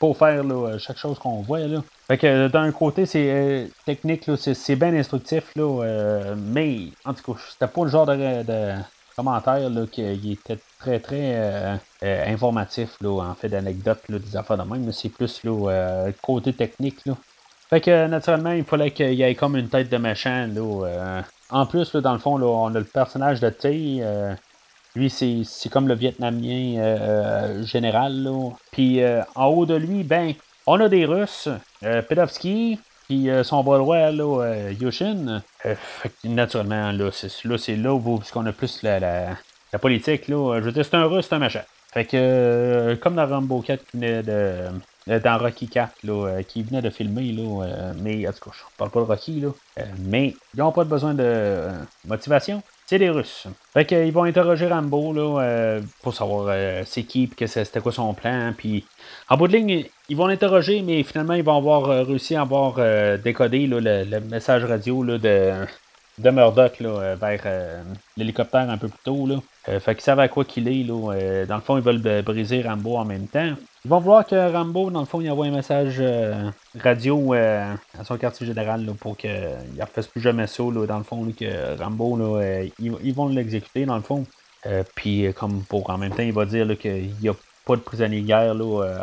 pour faire là, chaque chose qu'on voit. Là. Fait que d'un côté, c'est euh, technique, c'est, bien instructif, là, euh, mais en tout cas, c'était pas le genre de, commentaire là, qui, était très très informatif là, en fait d'anecdotes, des affaires de même, c'est plus là, côté technique. Là. Fait que naturellement, il fallait qu'il y ait comme une tête de méchant là, en plus, dans le fond, on a le personnage de T. Euh, lui, c'est comme le Vietnamien général. Puis en haut de lui, ben, on a des Russes, Pedovski, puis son bras droit, là, Yushin. naturellement, là, c'est là, où qu'on a plus la, la, politique. Là, je veux dire, c'est un Russe, c'est un machin. Fait que, comme dans Rambo 4 qui venait de, euh, dans Rocky 4, là, euh, qui venait de filmer, là, euh, mais en tout cas, je parle pas de Rocky, là, mais ils n'ont pas besoin de motivation. C'est des Russes. Fait qu'ils vont interroger Rambo là, pour savoir c'est qui, puis c'était quoi son plan. Puis en bout de ligne, ils vont l'interroger, mais finalement, ils vont avoir réussi à avoir décodé le, message radio de, Murdoch là, euh, vers euh, l'hélicoptère un peu plus tôt. Euh, fait qu'ils savent à quoi qu'il est. Dans le fond, ils veulent briser Rambo en même temps. Ils vont voir que Rambo, dans le fond, il envoie un message radio à son quartier général pour qu'il ne refasse plus jamais ça. dans le fond, que Rambo, ils, vont l'exécuter, dans le fond. Puis, comme pour en même temps, il va dire qu'il n'y a pas de prisonniers de guerre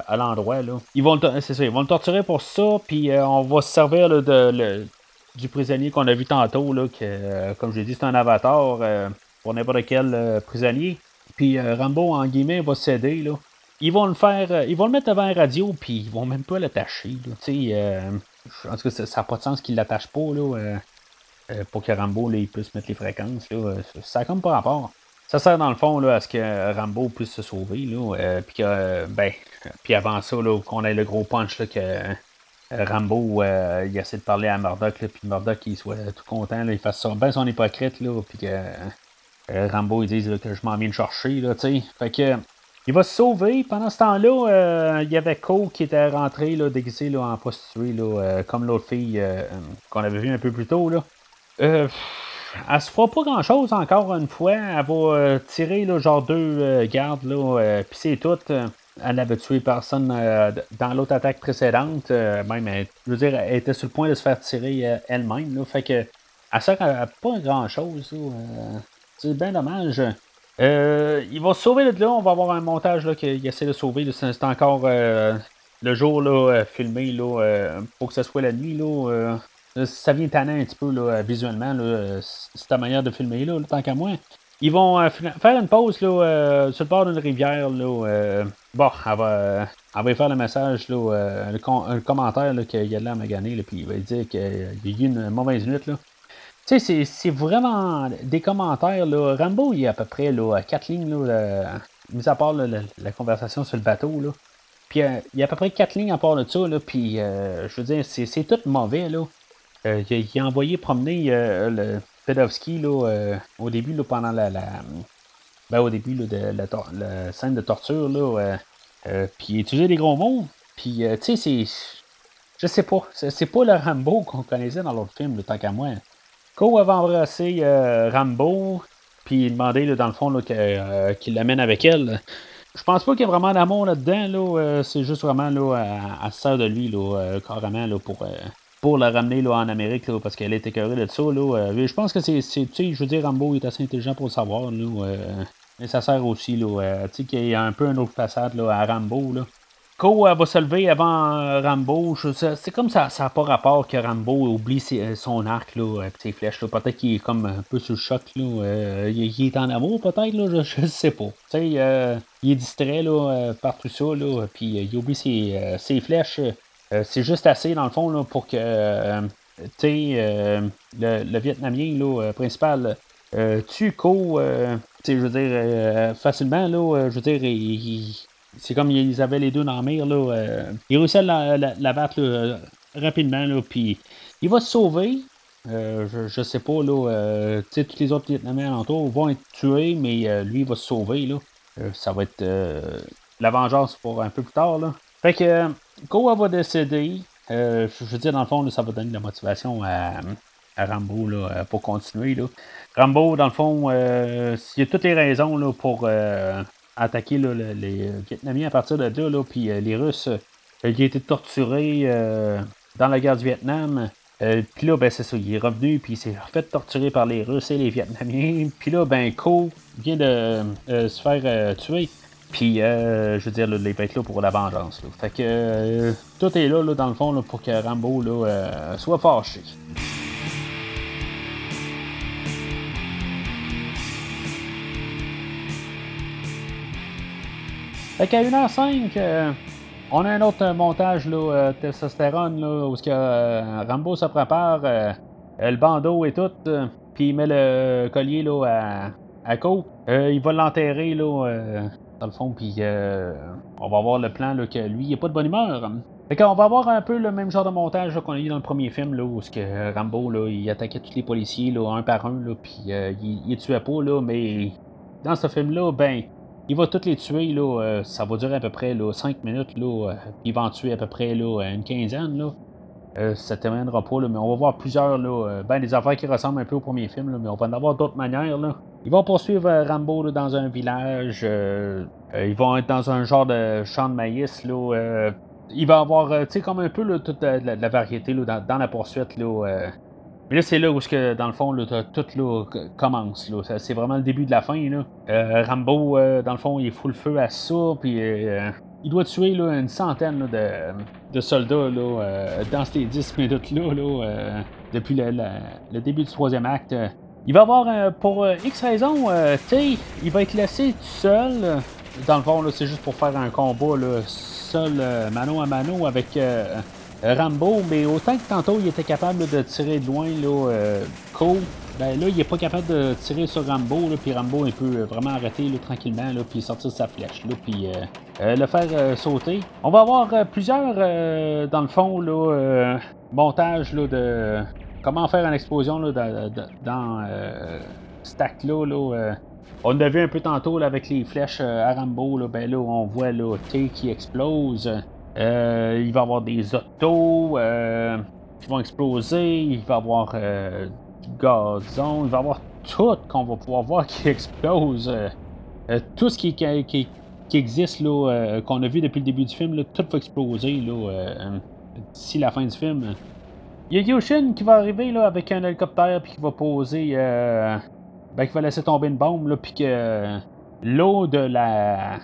à l'endroit. Ils vont ça, ils vont le torturer pour ça, puis on va se servir du prisonnier qu'on a vu tantôt, que, euh, comme je l'ai dit, c'est un avatar euh, pour n'importe quel euh, prisonnier. Puis Rambo, en guillemets, va céder. Là. Ils vont le faire, ils vont le mettre devant la radio, puis ils vont même pas l'attacher. en tout cas, ça n'a pas de sens qu'ils l'attachent pas là, pour que Rambo là, puisse mettre les fréquences. Là. Ça n'a comme pas rapport. Ça sert dans le fond là, à ce que Rambo puisse se sauver. Là, puis, ben, puis avant ça, qu'on ait le gros punch là, que euh, Rambo, euh, il essaie de parler à Murdoch, puis Murdoch, il soit tout content, là, il fasse son, bien son hypocrite, là, puis que euh, Rambo, il dise que je m'en viens de chercher, là, tu sais. Fait que, il va se sauver. Pendant ce temps-là, il y avait Cole qui était rentré, là, déguisé là, en prostituée, là, comme l'autre fille qu'on avait vu un peu plus tôt, là. Euh, elle se fera pas grand-chose encore une fois. Elle va tirer, là, genre deux gardes, là, puis c'est tout elle n'avait tué personne euh, dans l'autre attaque précédente. Euh, même, elle, je veux dire, elle était sur le point de se faire tirer euh, elle-même. Fait que, elle sert à, pas grand-chose. c'est bien dommage. Il va sauver de là. On va avoir un montage qu'il essaie de sauver. C'est encore le jour là, filmé là, pour que ce soit la nuit. Là, ça vient tannant un petit peu là, visuellement. Là, c'est ta manière de filmer là, tant qu'à moi. Ils vont faire une pause là, sur le bord d'une rivière. Là, Bon, elle va, elle va faire le message, là, euh, le, commentaire qu'il y a de l'air magané, là, puis il va dire qu'il y a eu une mauvaise nuit. Là. Tu sais, c'est vraiment des commentaires. Là. Rambo, il y a à peu près là, quatre lignes, là, mis à part la, conversation sur le bateau. Là. Puis euh, il y a à peu près quatre lignes à part de ça. Là, puis euh, je veux dire, c'est tout mauvais. Là. il, a envoyé promener le Pedovski là, au début, là, pendant la, ben, au début de la, scène de torture, là, euh, euh, puis utiliser des gros mots. Puis, euh, tu sais, c'est. Je sais pas. C'est pas le Rambo qu'on connaissait dans l'autre film, le tant qu'à moi. Ko avait embrassé Rambo, puis demandé, là, dans le fond, qu'il l'amène avec elle. Je pense pas qu'il y ait vraiment d'amour là-dedans. Là, c'est juste vraiment là, à, à de lui, là, carrément, là, pour pour la ramener là, en Amérique parce qu'elle était écœurée de ça. Là, je pense que c'est. Je veux dire, Rambo est assez intelligent pour le savoir. Là, mais ça sert aussi, là, euh, qu'il y a un peu une autre façade là, à Rambo. Là. Ko va se lever avant euh, Rambo. C'est comme ça, ça n'a pas rapport que Rambo oublie euh, son arc là, et ses flèches. Peut-être qu'il est comme un peu sous le choc. Là. il, est en amour, peut-être, je, ne sais pas. Il est distrait là, par tout ça, là, puis il oublie ses, ses flèches. c'est juste assez, dans le fond, là, pour que le, le, Vietnamien là, principal tue Ko je veux dire, euh, facilement, là, euh, je veux dire, c'est comme ils avaient les deux dans la mer, là. Euh, ils réussissent à la, battre rapidement, là, puis il va se sauver. je, je sais pas, là, tu sais, tous les autres Vietnamiens alentours vont être tués, mais lui, il va se sauver, là. ça va être la vengeance pour un peu plus tard, là. Fait que, Koa va décéder. je veux dire, dans le fond, ça va donner de la motivation à, à Rambo là, pour continuer. Là. Rambo, dans le fond, euh, il y a toutes les raisons là, pour euh, attaquer là, les Vietnamiens à partir de là. puis euh, les Russes, il a été torturé dans la guerre du Vietnam. puis là, ben, c'est ça, il est revenu, puis il s'est fait torturer par les Russes et les Vietnamiens. Puis là, ben, Ko vient de se faire tuer. Puis, je veux dire, là, il va être là pour la vengeance. Fait que tout est là, dans le fond, pour que Rambo là, soit fâché. Fait qu'à 1h05, on a un autre montage, là, testostérone, là, où ce que, Rambo se prépare, le bandeau et tout, puis il met le collier là, à, à il va l'enterrer là, dans le fond, puis on va voir le plan là, que lui, il n'a pas de bonne humeur. Fait qu'on va avoir un peu le même genre de montage qu'on a eu dans le premier film, là, où ce que Rambo, là, il attaquait tous les policiers, là, un par un, là, puis il, il tuait pas, là, mais dans ce film-là, ben, il va tous les tuer, là, euh, ça va durer à peu près là, 5 minutes, là, euh, il va en tuer à peu près là, une quinzaine. Là. Euh, ça ne terminera pas, là, mais on va voir plusieurs, là, ben, des affaires qui ressemblent un peu au premier film, là, mais on va en avoir d'autres manières. Là. Ils vont poursuivre Rambo là, dans un village, ils vont être dans un genre de champ de maïs. Là, il va avoir, tu sais, comme un peu toute la, variété là, dans, dans, la poursuite. Là, mais là, c'est là où, dans le fond, tout commence. Là. C'est vraiment le début de la fin. Là. Euh, Rambo, euh, dans le fond, il fout le feu à ça, puis euh, il doit tuer une centaine de, soldats là, dans ces 10 minutes-là, là, depuis le, début du troisième acte. Il va avoir, pour X raison, il va être laissé tout seul. Dans le fond, c'est juste pour faire un combat seul, mano à mano, avec Rambo, mais autant que tantôt il était capable de tirer de loin là, euh, ben là il est pas capable de tirer sur Rambo, là, puis Rambo il peut vraiment arrêter là, tranquillement, là, puis sortir sa flèche, là, puis euh, le faire sauter. On va avoir plusieurs, dans le fond, là, montage là, de comment faire une explosion là, dans, dans stack là. là on a vu un peu tantôt là, avec les flèches à Rambo, là, ben là on voit là, T qui explose. Euh, il va y avoir des autos euh, qui vont exploser. Il va y avoir euh, du gazon. Il va y avoir tout qu'on va pouvoir voir qui explose. tout ce qui, existe, là, qu'on a vu depuis le début du film, tout va exploser là, d'ici la fin du film. Il y a Yoshin qui va arriver là, avec un hélicoptère puis qui va poser. ben, qui va laisser tomber une bombe, là, puis que l'eau de la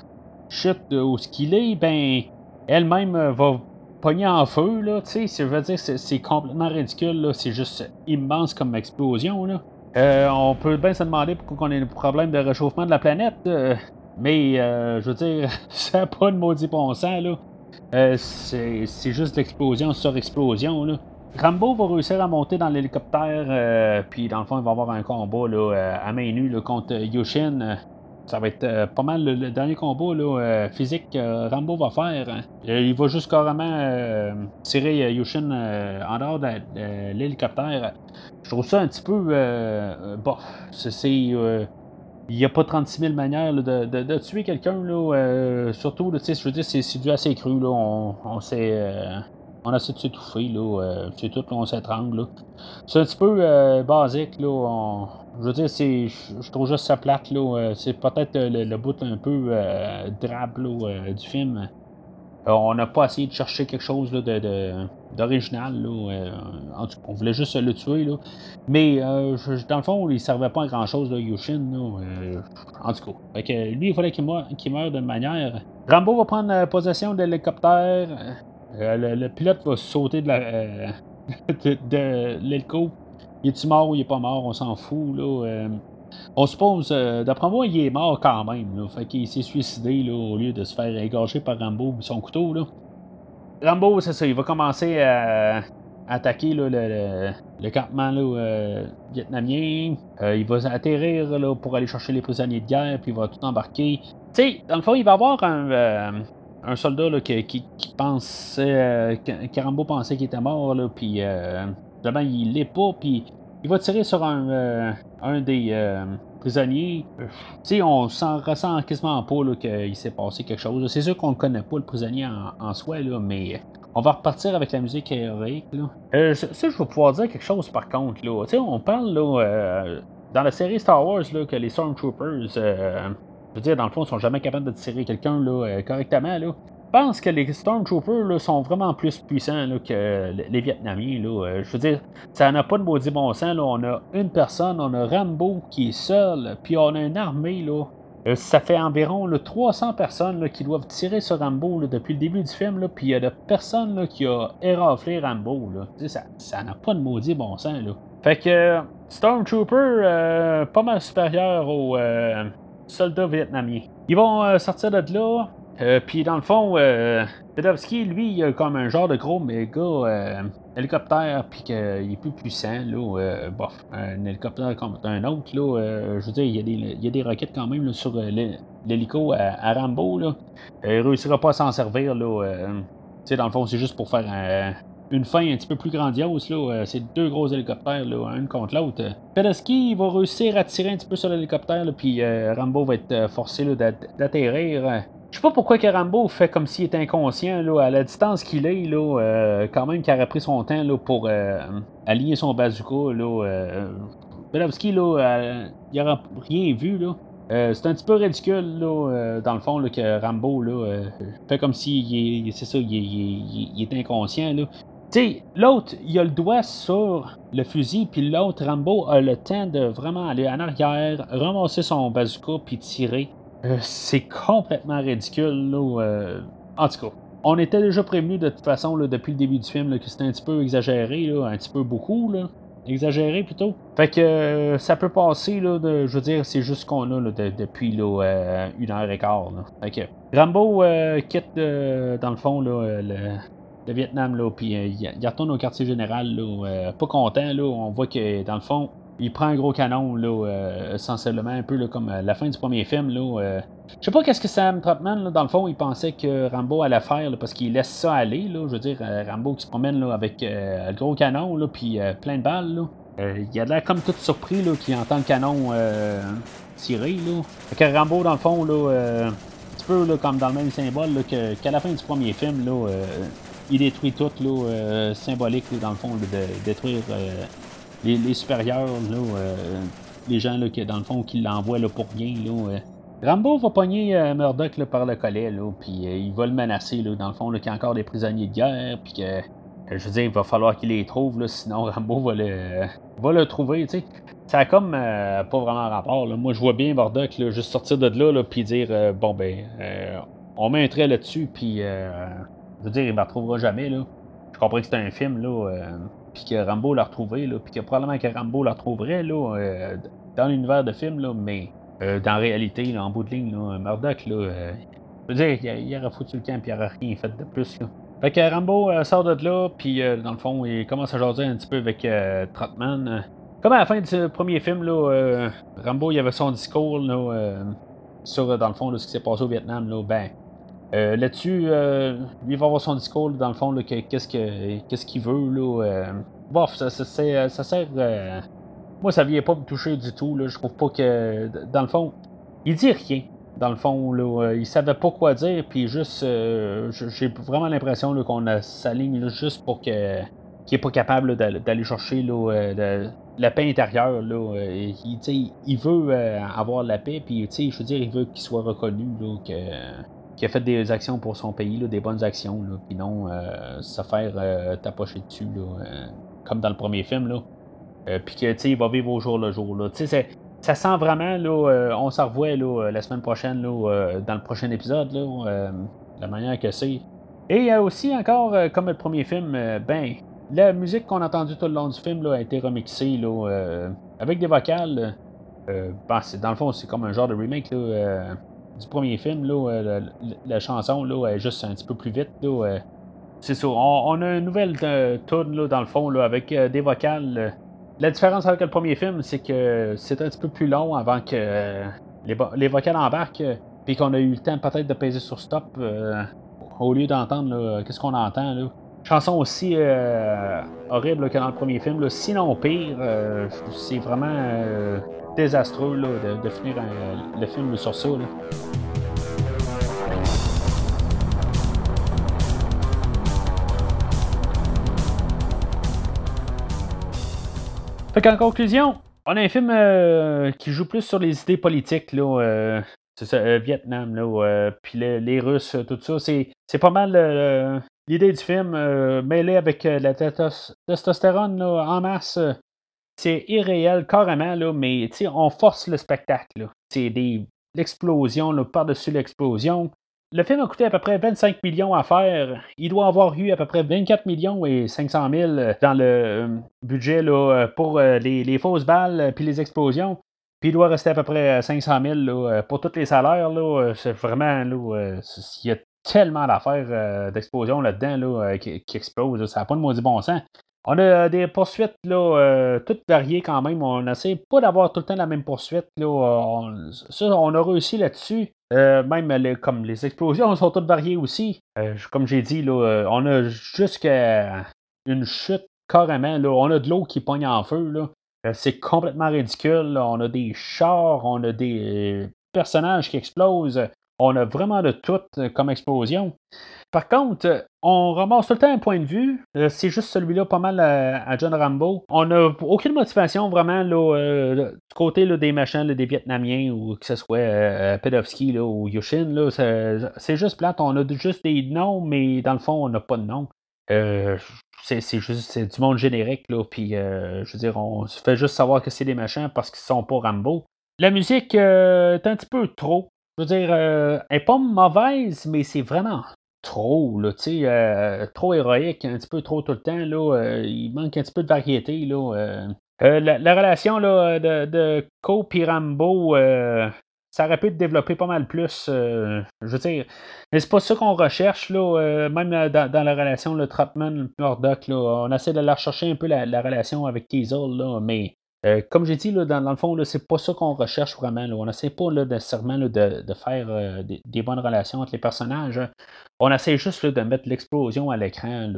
chute où ce qu'il est, ben elle-même euh, va pogner en feu, là, tu sais, je veux dire, c'est complètement ridicule, là, c'est juste immense comme explosion, là. Euh, on peut bien se demander pourquoi on a un problème de réchauffement de la planète, euh, mais je veux dire, ça n'a pas de maudit bon là. c'est juste l'explosion sur explosion, là. Rambo va réussir à monter dans l'hélicoptère, puis dans le fond, il va avoir un combat là, à main nue contre Yoshin ça va être euh, pas mal le, dernier combat là, euh, physique que Rambo va faire. Hein. Euh, il va juste carrément tirer Yushin en dehors de, l'hélicoptère. Je trouve ça un petit peu bof. C'est. il n'y a pas 36 000 manières de, tuer quelqu'un. surtout, je veux dire, c'est du assez cru. Là. On, on s'est on de s'étouffer, là. C'est tout, on s'étrangle, C'est un petit peu basique, là. Je veux dire, c'est, je trouve juste ça plate, là. Euh, c'est peut-être le, bout un peu drabe, là, du film. on n'a pas essayé de chercher quelque chose là, de, d'original, là. en tout cas, on voulait juste le tuer, là. Mais, dans le fond, il servait pas à grand-chose, là, Yushin, là. en tout cas. Fait que lui, il fallait qu'il meure, qu'il meure d'une manière. Rambo va prendre possession de l'hélicoptère. Euh, le, pilote va sauter de la euh, de, l'hélico. Il est-tu mort ou il est pas mort, on s'en fout. Là, euh. on suppose, d'après moi, il est mort quand même. Là, fait qu'il s'est suicidé là, au lieu de se faire égorger par Rambo son couteau. Là. Rambo, c'est ça, il va commencer à attaquer le, campement là, vietnamien. il va atterrir là, pour aller chercher les prisonniers de guerre, puis il va tout embarquer. Tu sais, dans le fond, il va avoir un, un soldat là, qui, qui, pensait. Euh, Carambo pensait qu'il était mort, là, puis euh, il l'est pas, puis il va tirer sur un, euh, un des euh, prisonniers. Tu sais, on s'en ressent quasiment pas qu'il s'est passé quelque chose. C'est sûr qu'on ne connaît pas le prisonnier en, soi, là, mais on va repartir avec la musique héroïque. Là. ça, je vais pouvoir dire quelque chose par contre. Là. On parle là, dans la série Star Wars là, que les Stormtroopers je veux dire, dans le fond, ils sont jamais capables de tirer quelqu'un euh, correctement. Là. Je pense que les Stormtroopers sont vraiment plus puissants que les Vietnamiens. Euh, je veux dire, ça n'a pas de maudit bon sens. On a une personne, on a Rambo qui est seul, puis on a une armée. Là. Euh, ça fait environ là, 300 personnes qui doivent tirer sur Rambo depuis le début du film, puis il y a de personnes là, qui a éraflé Rambo. Ça n'a pas de maudit bon sens. Fait que Stormtrooper, pas mal supérieur au, soldats vietnamiens. Ils vont euh, sortir de là. Puis dans le fond, euh, Pedowski, lui, il a comme un genre de gros méga hélicoptère, puis qu'il est plus puissant, là. bof, un hélicoptère comme un autre, là. je veux dire, il y, a des, il y a des roquettes quand même sur l'hélico à, Rambo, là. il réussira pas à s'en servir, là. dans le fond, c'est juste pour faire un une fin un petit peu plus grandiose. Là, euh, c'est deux gros hélicoptères, là, un contre l'autre. Pedeski va réussir à tirer un petit peu sur l'hélicoptère, puis euh, Rambo va être euh, forcé d'atterrir. Je sais pas pourquoi Rambo fait comme s'il était inconscient là, à la distance qu'il est, là, quand même qu'il aurait pris son temps pour aligner son bazooka. Là, Pedeski, là, il n'aura rien vu. Là. c'est un petit peu ridicule, là, dans le fond, là, que Rambo là, fait comme s'il c'est il, il, est inconscient. Là. L'autre, il a le doigt sur le fusil, puis l'autre, Rambo, a le temps de vraiment aller en arrière, ramasser son bazooka, puis tirer. Euh, c'est complètement ridicule, là. Euh, en tout cas, on était déjà prévenu de toute façon, là, depuis le début du film, que c'était un petit peu exagéré, là, un petit peu beaucoup, là. Exagéré plutôt. Fait que euh, ça peut passer, là, de, je veux dire, c'est juste ce qu'on a là, depuis là, une heure et quart. Là. Fait que Rambo quitte, dans le fond, là, le, le Vietnam, là, puis il retourne au quartier général, là, pas content, là, on voit que dans le fond, il prend un gros canon, là, euh, sensiblement un peu là, comme la fin du premier film. Là, je sais pas qu'est-ce que Sam Trotman, là, dans le fond, il pensait que Rambo allait faire, parce qu'il laisse ça aller, là, je veux dire, Rambo qui se promène là, avec le gros canon, là, puis plein de balles, là. il a l'air comme tout surpris, là, qu'il entend le canon tirer, là. Fait que Rambo, dans le fond, là, un petit peu là, comme dans le même symbole, là, qu'à la fin du premier film, là, il détruit tout, là, euh, symbolique, dans le fond, de détruire euh, les, supérieurs, là, euh, les gens, là, qui, dans le fond, qui l'envoient là, pour rien. Là, Rambo va pogner Murdoch par le collet, là, puis il va le menacer, là, dans le fond, qu'il y a encore des prisonniers de guerre, puis que, je veux dire, il va falloir qu'il les trouve, là, sinon Rambo va le, va le trouver, tu sais. Ça a comme pas vraiment rapport. Là. Moi, je vois bien Murdoch juste sortir de là, là puis dire bon, ben, on met un trait là-dessus, puis je veux dire, il ne me retrouvera jamais, là. Je comprends que c'était un film, là, euh, puis que Rambo l'a retrouvé, là, puis que probablement que Rambo la retrouverait, là, euh, dans l'univers de film, là, mais euh, dans la réalité, en bout de ligne, là, Murdoch, là, je veux dire, il, aurait foutu le camp, puis il n'aurait rien fait de plus, là. Fait que Rambo sort de là, puis dans le fond, il commence à jaser un petit peu avec Trotman. Comme à la fin du premier film, là, Rambo, il avait son discours, là, sur, dans le fond, ce qui s'est passé au Vietnam, là, ben, euh, là-dessus, euh, lui va avoir son discours, dans le fond, qu'est-ce qu'il veut. Là, euh. bof, ça, ça, ça sert. moi, ça vient pas me toucher du tout. Là. Je trouve pas que. Dans le fond, il dit rien. Dans le fond, là, il savait pas quoi dire, puis juste. J'ai vraiment l'impression qu'on a sa ligne juste pour que qui est pas capable d'aller chercher là, la paix intérieure. Là, il, il veut avoir la paix, puis je veux dire, il veut qu'il soit reconnu là, que qui a fait des actions pour son pays, des bonnes actions, là, puis non euh, se faire euh, tapocher dessus, euh, comme dans le premier film. Là. puis que il va vivre au jour le jour. Là. Ça sent vraiment, là, on s'en revoit là, la semaine prochaine, là, dans le prochain épisode, là, la manière que c'est. Et il y a aussi encore, comme le premier film, ben, la musique qu'on a entendue tout le long du film là, a été remixée là, avec des vocales. Ben, dans le fond, c'est comme un genre de remake. Là, du premier film, là, euh, la, chanson là, est juste un petit peu plus vite. Là, euh. c'est ça. On, a une nouvelle euh, tune dans le fond là, avec des vocales. La différence avec le premier film, c'est que c'est un petit peu plus long avant que les, les, vocales embarquent, puis qu'on a eu le temps peut-être de peser sur stop au lieu d'entendre qu'est-ce qu'on entend. Là. Chanson aussi horrible que dans le premier film, sinon pire. c'est vraiment désastreux là, de, finir le film sur ça. Là. Fait qu'en conclusion, on a un film euh, qui joue plus sur les idées politiques, là. Euh, c'est ça, euh, Vietnam, là, puis les, Russes, tout ça. C'est pas mal l'idée du film mêlée avec la testostérone en masse c'est irréel carrément, là, mais on force le spectacle. C'est l'explosion par-dessus l'explosion. Le film a coûté à peu près 25 millions à faire. Il doit avoir eu à peu près 24 millions et 500 000 dans le euh, budget là, pour euh, les, fausses balles puis les explosions. Puis il doit rester à peu près 500 000 pour tous les salaires. c'est vraiment, là, il tellement d'affaires d'explosion là-dedans qui, qui explosent. Ça n'a pas de maudit bon sens. On a des poursuites là, toutes variées quand même. On essaie pas d'avoir tout le temps la même poursuite. Là. On, ça, on a réussi là-dessus. même comme les explosions sont toutes variées aussi. comme j'ai dit, là, on a jusqu'à une chute carrément. Là. On a de l'eau qui pogne en feu. Là. Euh, c'est complètement ridicule. On a des chars, on a des personnages qui explosent. On a vraiment de tout euh, comme explosion. Par contre, euh, on ramasse tout le temps un point de vue. C'est juste celui-là pas mal à, John Rambo. On n'a aucune motivation vraiment du côté des machins, des Vietnamiens ou que ce soit Pedovski ou Yushin. C'est juste plate. On a juste des noms, mais dans le fond, on n'a pas de nom c'est juste du monde générique, là, puis euh, je veux dire, on se fait juste savoir que c'est des machins parce qu'ils sont pas Rambo. La musique euh, est un petit peu trop. Je veux dire, euh, elle est pas mauvaise, mais c'est vraiment trop, là, tu sais, trop héroïque, un petit peu trop tout le temps, là. il manque un petit peu de variété, là. La, relation là, de, de Cope et Rambo, ça aurait pu être développé pas mal plus. Euh, je veux dire, mais c'est pas ça qu'on recherche, là, euh, même dans, la relation, le Trotman, Murdoch, là, on essaie de la rechercher un peu la, relation avec Teasel, là, mais euh, comme j'ai dit, là, dans, le fond, c'est pas ça qu'on recherche vraiment. On essaie pas nécessairement de, faire des, bonnes relations entre les personnages. Hein. On essaie juste de mettre l'explosion à l'écran.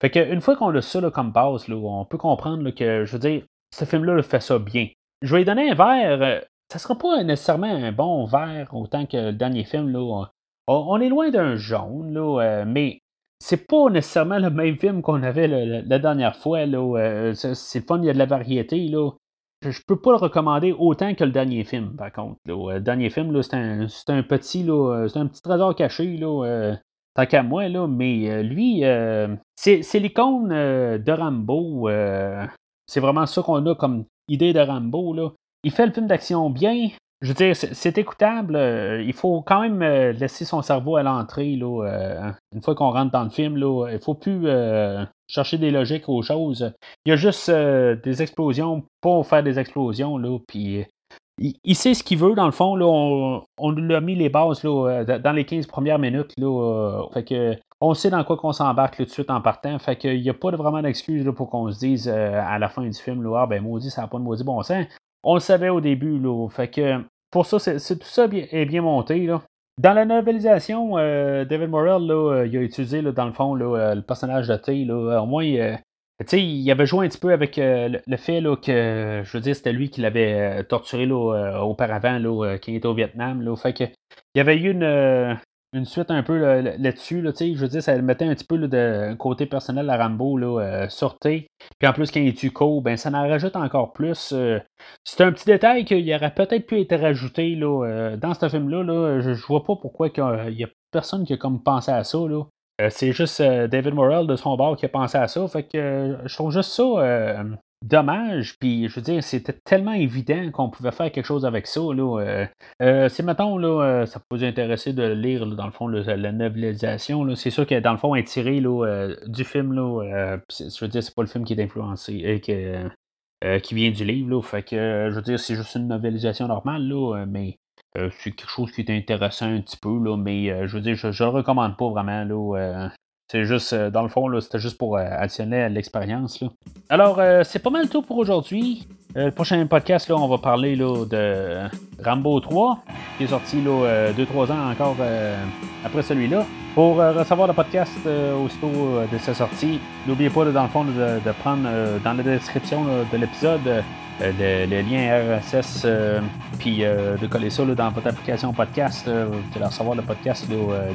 Fait qu'une fois qu'on a ça comme base, on peut comprendre que, je veux dire, ce film-là fait ça bien. Je vais lui donner un verre ça sera pas nécessairement un bon vert autant que le dernier film. Là. On, est loin d'un jaune, là, euh, mais c'est pas nécessairement le même film qu'on avait la dernière fois. Là, euh, c'est fun, il y a de la variété. Là. Je, peux pas le recommander autant que le dernier film, par contre. Euh, le dernier film, c'est un, petit c'est un petit trésor caché. Là, tant qu'à moi, là, mais lui, c'est l'icône de Rambo. c'est vraiment ça qu'on a comme idée de Rambo. Là il fait le film d'action bien. Je veux dire, c'est écoutable. Euh, il faut quand même euh, laisser son cerveau à l'entrée. Euh, une fois qu'on rentre dans le film, là, il faut plus chercher des logiques aux choses. Il y a juste des explosions pour faire des explosions. Là, puis il, sait ce qu'il veut, dans le fond. Là, on, lui a mis les bases là, dans les 15 premières minutes. Là, fait que, on sait dans quoi qu'on s'embarque tout de suite en partant. Fait qu'il n'y a pas vraiment d'excuse pour qu'on se dise à la fin du film, là, ah, ben maudit, ça n'a pas de maudit bon sens. On le savait au début, là. Fait que pour ça, c'est, tout ça est bien monté, là. Dans la novelisation, euh, David Morrell, là, euh, il a utilisé, dans le fond, euh, le personnage de T. Là, au moins, il avait joué un petit peu avec le, fait là, que, je veux dire, c'était lui qui l'avait torturé là, auparavant, là, quand il était au Vietnam. Là, fait que, il y avait eu une, une suite un peu là-dessus. Là, je veux dire, ça mettait un petit peu de côté personnel à Rambo là, euh, sorté. Puis en plus, quand il tue Co, ben, ça en rajoute encore plus. Euh. c'est un petit détail qu'il aurait peut-être pu être rajouté là, euh, dans ce film-là. Là, je, vois pas pourquoi il y a personne qui a comme pensé à ça. Là. c'est juste David Morrell de son bord qui a pensé à ça. Fait que je trouve juste ça dommage. Puis, je veux dire, c'était tellement évident qu'on pouvait faire quelque chose avec ça. Là, euh, euh si, mettons, là, euh, ça peut vous intéresser de lire, dans le fond, la novelisation, c'est sûr que, dans le fond, est tiré là, euh, du film. Là, je veux dire, c'est pas le film qui est influencé, qui vient du livre. Là, fait que, je veux dire, c'est juste une novelisation normale, là, mais c'est quelque chose qui est intéressant un petit peu, là, mais je veux dire, je ne le recommande pas vraiment. Là, c'est juste, euh, dans le fond, c'était juste pour euh, additionner l'expérience. Alors, euh, c'est pas mal tout pour aujourd'hui. le prochain podcast, là, on va parler là, de Rambo 3, qui est sorti 2-3 ans encore après celui-là. Pour recevoir le podcast aussitôt de sa sortie, n'oubliez pas, dans le fond, de, prendre dans la description de l'épisode le, lien RSS, puis de coller ça dans votre application podcast. vous allez recevoir le podcast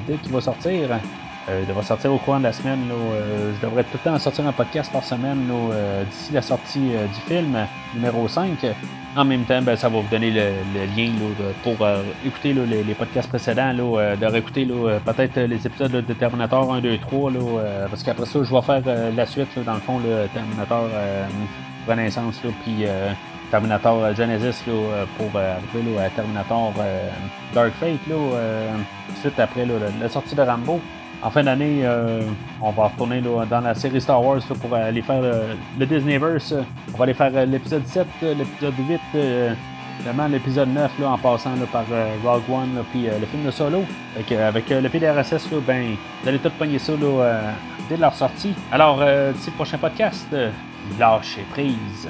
dès qu'il va sortir. Euh, il devrait sortir au courant de la semaine. Euh, je devrais tout le temps sortir un podcast par semaine euh, d'ici la sortie du film numéro 5. En même temps, ben, ça va vous donner le, lien pour écouter les, podcasts précédents, de réécouter peut-être les épisodes de Terminator 1, 2, 3, parce qu'après ça, je vais faire la suite, dans le fond, le Terminator Renaissance, puis Terminator Genesis pour arriver à Terminator Dark Fate, suite après la sortie de Rambo. En fin d'année, on va retourner dans la série Star Wars pour aller faire le Disneyverse. On va aller faire l'épisode 7, l'épisode 8, vraiment l'épisode 9 en passant par Rogue One puis le film de Solo. avec le PDRSS, ben, vous allez tout pogner ça dès leur sortie. Alors, d'ici le prochain podcast, lâchez prise.